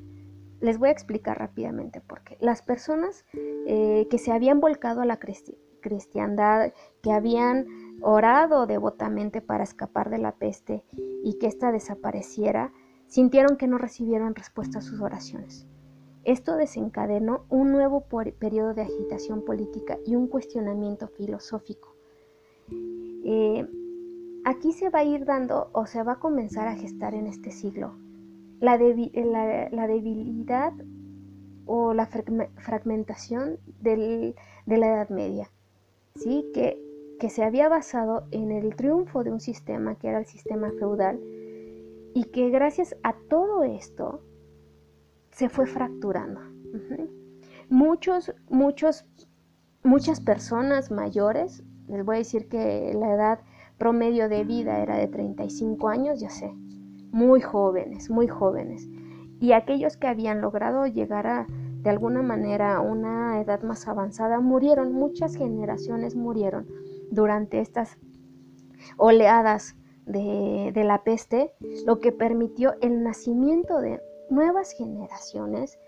A: Les voy a explicar rápidamente por qué. Las personas eh, que se habían volcado a la cristiandad, que habían orado devotamente para escapar de la peste y que ésta desapareciera, sintieron que no recibieron respuesta a sus oraciones. Esto desencadenó un nuevo periodo de agitación política y un cuestionamiento filosófico. Eh, Aquí se va a ir dando o se va a comenzar a gestar en este siglo la, debilidad o la fragmentación de la Edad Media, ¿sí? que, que se había basado en el triunfo de un sistema que era el sistema feudal y que gracias a todo esto se fue fracturando. Muchos, muchos, muchas personas mayores, les voy a decir que la edad promedio de vida era de 35 años, ya sé, muy jóvenes, muy jóvenes. Y aquellos que habían logrado llegar a, de alguna manera, una edad más avanzada, murieron, muchas generaciones murieron durante estas oleadas de, de la peste, lo que permitió el nacimiento de nuevas generaciones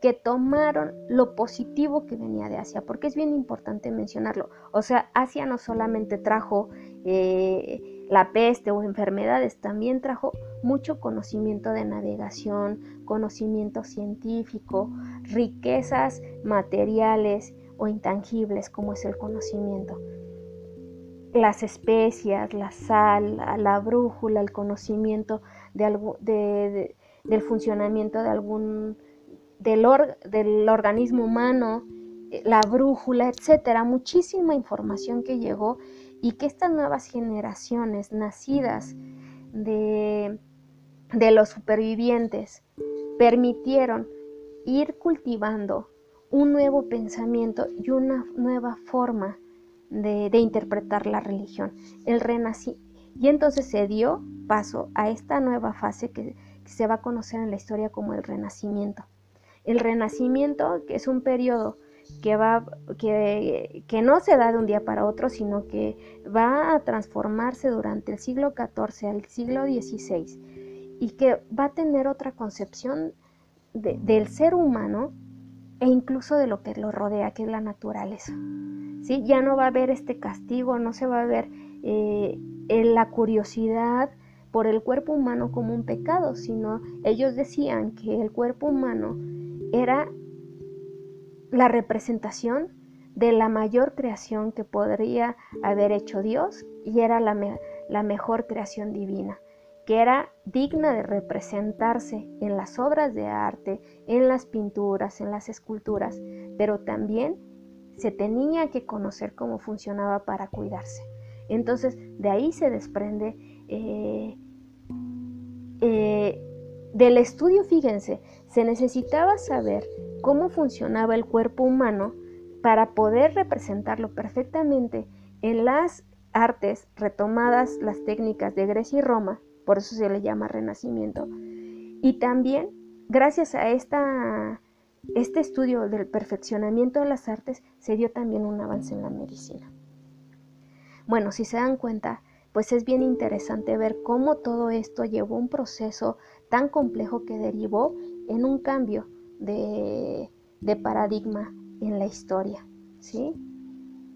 A: que tomaron lo positivo que venía de Asia, porque es bien importante mencionarlo. O sea, Asia no solamente trajo eh, la peste o enfermedades, también trajo mucho conocimiento de navegación, conocimiento científico, riquezas materiales o intangibles como es el conocimiento. Las especias, la sal, la, brújula, el conocimiento de, del funcionamiento de algún del, del organismo humano, eh, la brújula, etcétera, muchísima información que llegó y que estas nuevas generaciones nacidas de, de los supervivientes permitieron ir cultivando un nuevo pensamiento y una nueva forma de, interpretar la religión. El renací y entonces se dio paso a esta nueva fase que, se va a conocer en la historia como el renacimiento. El renacimiento, que es un periodo que, va, que, que, no se da de un día para otro, sino que va a transformarse durante el siglo XIV al siglo XVI y que va a tener otra concepción del ser humano e incluso de lo que lo rodea, que es la naturaleza. ¿Sí? Ya no va a haber este castigo, no se va a ver eh, la curiosidad por el cuerpo humano como un pecado, sino ellos decían que el cuerpo humano era la representación de la mayor creación que podría haber hecho Dios y era la, la, mejor creación divina, que era digna de representarse en las obras de arte, en las pinturas, en las esculturas, pero también se tenía que conocer cómo funcionaba para cuidarse. Entonces, de ahí se desprende eh, eh, del estudio, fíjense, se necesitaba saber cómo funcionaba el cuerpo humano para poder representarlo perfectamente en las artes retomadas las técnicas de Grecia y Roma, por eso se le llama renacimiento, y también gracias a esta, este estudio del perfeccionamiento de las artes se dio también un avance en la medicina. Bueno, si se dan cuenta, pues es bien interesante ver cómo todo esto llevó un proceso tan complejo que derivó en un cambio de, de paradigma en la historia, ¿sí?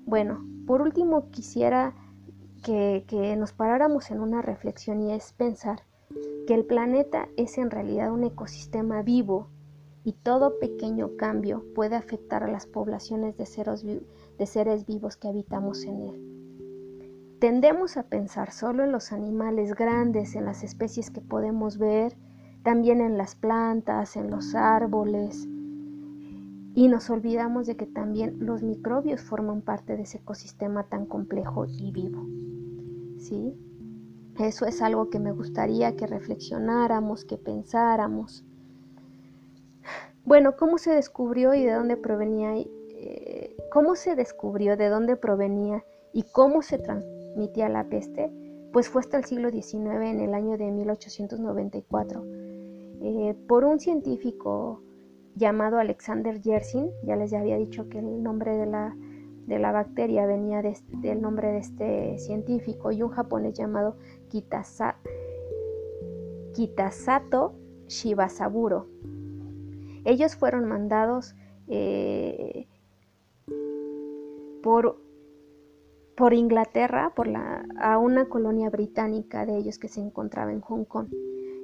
A: Bueno, por último quisiera que, nos paráramos en una reflexión y es pensar que el planeta es en realidad un ecosistema vivo y todo pequeño cambio puede afectar a las poblaciones de seres vivos que habitamos en él. Tendemos a pensar solo en los animales grandes, en las especies que podemos ver, también en las plantas, en los árboles, y nos olvidamos de que también los microbios forman parte de ese ecosistema tan complejo y vivo. ¿Sí? Eso es algo que me gustaría que reflexionáramos, que pensáramos. Bueno, ¿cómo se descubrió y de dónde provenía? Eh, ¿Cómo se descubrió de dónde provenía y cómo se transmitía la peste? Pues fue hasta el siglo XIX, en el año de 1894, eh, por un científico llamado Alexander Yersin, ya les había dicho que el nombre de la, de la bacteria venía del nombre de este científico, y un japonés llamado Kitasa, Kitasato Shibasaburo. Ellos fueron mandados eh, por, por, Inglaterra por a una colonia británica de ellos que se encontraba en Hong Kong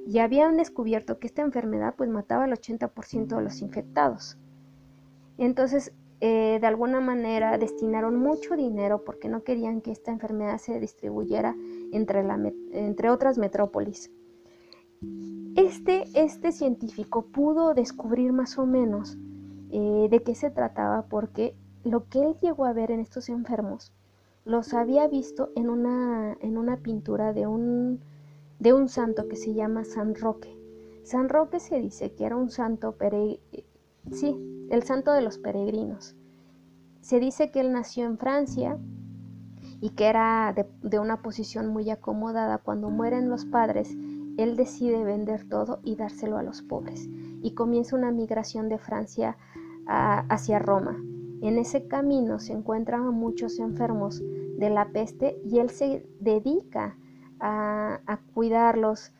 A: y habían descubierto que esta enfermedad pues mataba al 80% de los infectados. Entonces, eh, de alguna manera destinaron mucho dinero porque no querían que esta enfermedad se distribuyera entre, entre otras metrópolis. Este, este, científico pudo descubrir más o menos eh, de qué se trataba porque lo que él llegó a ver en estos enfermos los había visto en una, en una pintura de un, de un santo que se llama San Roque. San Roque se dice que era un santo, sí, el santo de los peregrinos. Se dice que él nació en Francia y que era de, una posición muy acomodada. Cuando mueren los padres, él decide vender todo y dárselo a los pobres. Y comienza una migración de Francia hacia Roma. En ese camino se encuentran muchos enfermos de la peste y él se dedica a, cuidarlos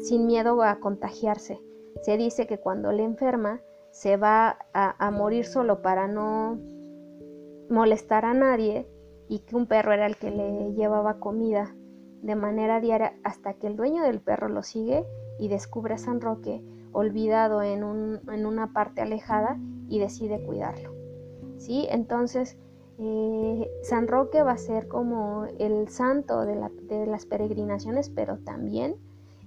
A: sin miedo a contagiarse. Se dice que cuando le enferma se va a, morir solo para no molestar a nadie y que un perro era el que le llevaba comida de manera diaria hasta que el dueño del perro lo sigue y descubre a San Roque olvidado en, en una parte alejada y decide cuidarlo. ¿Sí? Entonces, eh, San Roque va a ser como el santo de, las peregrinaciones, pero también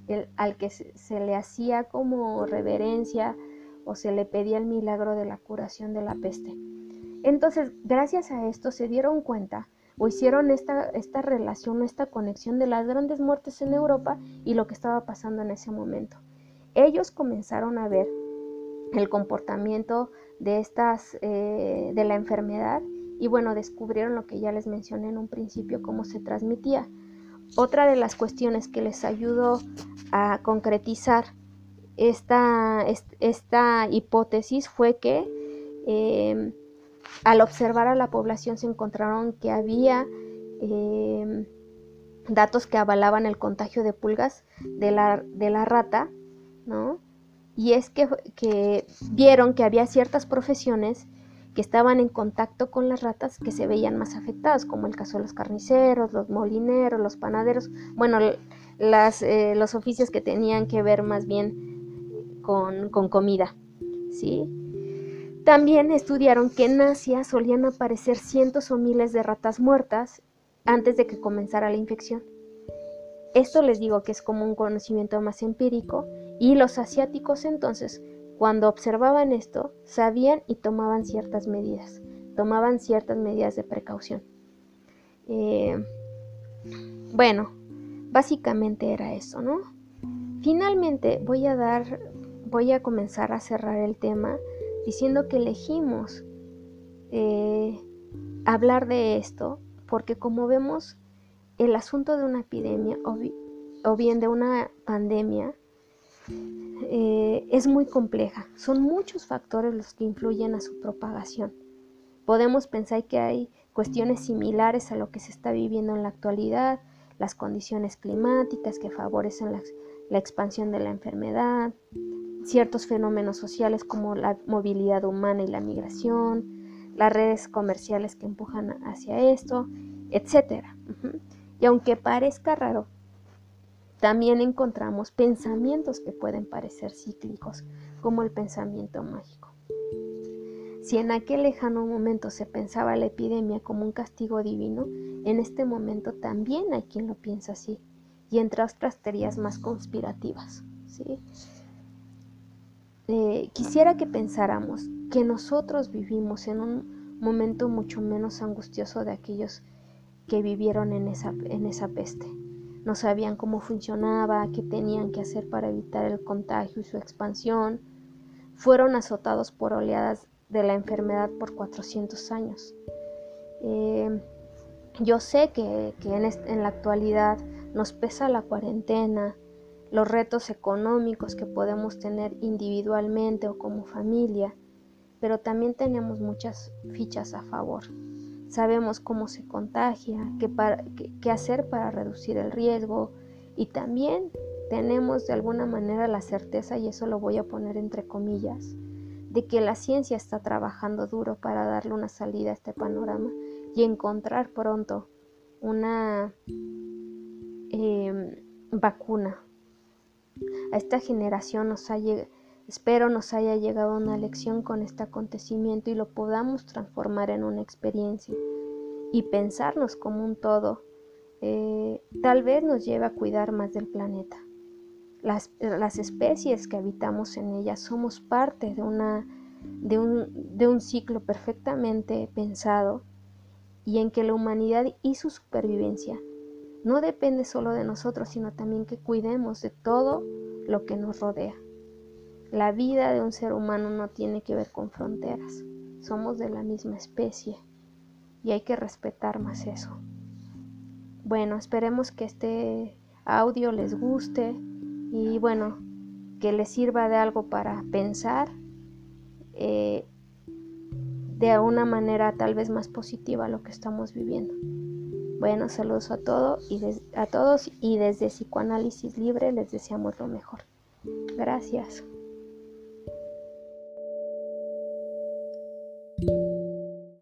A: el, al que se, le hacía como reverencia o se le pedía el milagro de la curación de la peste. Entonces, gracias a esto se dieron cuenta o hicieron esta, esta relación, esta conexión de las grandes muertes en Europa y lo que estaba pasando en ese momento. Ellos comenzaron a ver el comportamiento de estas, eh, de la enfermedad y bueno, descubrieron lo que ya les mencioné en un principio, cómo se transmitía. Otra de las cuestiones que les ayudó a concretizar esta, esta hipótesis fue que em, al observar a la población se encontraron que había em, datos que avalaban el contagio de pulgas de la, de la rata, ¿no? Y es que, que vieron que había ciertas profesiones que estaban en contacto con las ratas que se veían más afectadas, como el caso de los carniceros, los molineros, los panaderos, bueno, las, eh, los oficios que tenían que ver más bien con, con comida, ¿sí? También estudiaron que en Asia solían aparecer cientos o miles de ratas muertas antes de que comenzara la infección. Esto les digo que es como un conocimiento más empírico y los asiáticos entonces Cuando observaban esto, sabían y tomaban ciertas medidas, tomaban ciertas medidas de precaución. Eh, bueno, básicamente era eso, ¿no? Finalmente voy a dar, voy a comenzar a cerrar el tema diciendo que elegimos eh, hablar de esto porque como vemos el asunto de una epidemia o, bien de una pandemia eh, es muy compleja. Son muchos factores los que influyen a su propagación. Podemos pensar que hay cuestiones similares a lo que se está viviendo en la actualidad, las condiciones climáticas que favorecen la, la expansión de la enfermedad, ciertos fenómenos sociales como la movilidad humana y la migración, las redes comerciales que empujan hacia esto, etc. Y aunque parezca raro, también encontramos pensamientos que pueden parecer cíclicos, como el pensamiento mágico. Si en aquel lejano momento se pensaba la epidemia como un castigo divino, en este momento también hay quien lo piensa así, y entre otras teorías más conspirativas. ¿sí? Eh, quisiera que pensáramos que nosotros vivimos en un momento mucho menos angustioso de aquellos que vivieron en esa, en esa peste. No sabían cómo funcionaba, qué tenían que hacer para evitar el contagio y su expansión. Fueron azotados por oleadas de la enfermedad por 400 años. Eh, yo sé que, en, en la actualidad nos pesa la cuarentena, los retos económicos que podemos tener individualmente o como familia, pero también tenemos muchas fichas a favor. Sabemos cómo se contagia, qué, hacer para reducir el riesgo y también tenemos de alguna manera la certeza, y eso lo voy a poner entre comillas, de que la ciencia está trabajando duro para darle una salida a este panorama y encontrar pronto una em, vacuna. A esta generación nos ha espero nos haya llegado una lección con este acontecimiento y lo podamos transformar en una experiencia y pensarnos como un todo. Eh, tal vez nos lleve a cuidar más del planeta. Las, las especies que habitamos en ella somos parte de una de un, ciclo perfectamente pensado y en que la humanidad y su supervivencia no depende solo de nosotros, sino también que cuidemos de todo lo que nos rodea. La vida de un ser humano no tiene que ver con fronteras. Somos de la misma especie y hay que respetar más eso. Bueno, esperemos que este audio les guste y bueno, que les sirva de algo para pensar eh, de una manera tal vez más positiva lo que estamos viviendo. Bueno, saludos a, y a todos y desde Psicoanálisis Libre les deseamos lo mejor. Gracias.